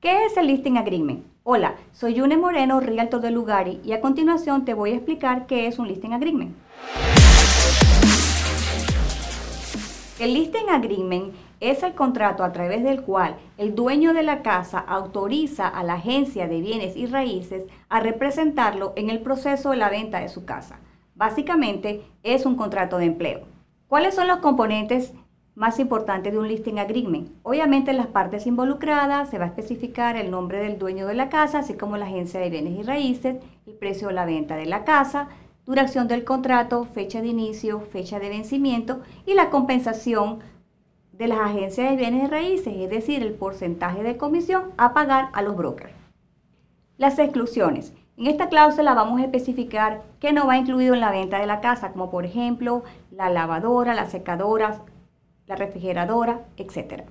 ¿Qué es el Listing Agreement? Hola, soy Yune Moreno, Realtor de Lugari, y a continuación te voy a explicar qué es un Listing Agreement. El Listing Agreement es el contrato a través del cual el dueño de la casa autoriza a la agencia de bienes y raíces a representarlo en el proceso de la venta de su casa. Básicamente es un contrato de empleo. ¿Cuáles son los componentes más importante de un listing agreement. Obviamente en las partes involucradas se va a especificar el nombre del dueño de la casa, así como la agencia de bienes y raíces, el precio de la venta de la casa, duración del contrato, fecha de inicio, fecha de vencimiento y la compensación de las agencias de bienes y raíces, es decir, el porcentaje de comisión a pagar a los brokers. Las exclusiones. En esta cláusula vamos a especificar qué no va incluido en la venta de la casa, como por ejemplo la lavadora, las secadoras, la refrigeradora, etc.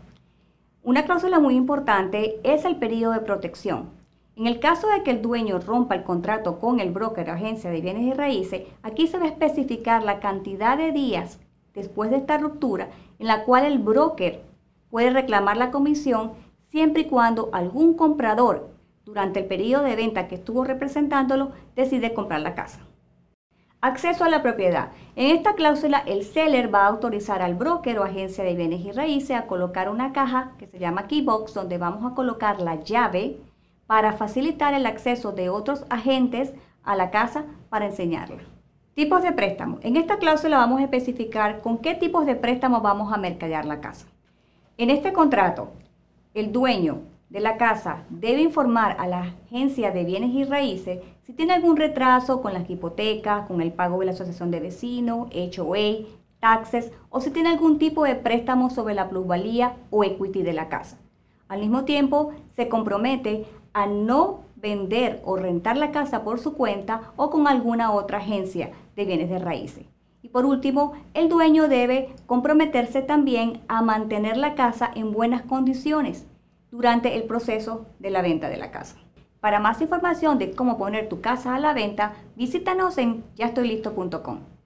Una cláusula muy importante es el periodo de protección. En el caso de que el dueño rompa el contrato con el broker o agencia de bienes y raíces, aquí se va a especificar la cantidad de días después de esta ruptura en la cual el broker puede reclamar la comisión siempre y cuando algún comprador durante el periodo de venta que estuvo representándolo decide comprar la casa. Acceso a la propiedad. En esta cláusula, el seller va a autorizar al broker o agencia de bienes y raíces a colocar una caja que se llama Keybox, donde vamos a colocar la llave para facilitar el acceso de otros agentes a la casa para enseñarla. Tipos de préstamo. En esta cláusula vamos a especificar con qué tipos de préstamo vamos a mercadear la casa. En este contrato, el dueño de la casa debe informar a la agencia de bienes y raíces si tiene algún retraso con las hipotecas, con el pago de la asociación de vecinos, HOA, taxes o si tiene algún tipo de préstamo sobre la plusvalía o equity de la casa. Al mismo tiempo, se compromete a no vender o rentar la casa por su cuenta o con alguna otra agencia de bienes de raíces. Y por último, el dueño debe comprometerse también a mantener la casa en buenas condiciones durante el proceso de la venta de la casa. Para más información de cómo poner tu casa a la venta, visítanos en yaestoylisto.com.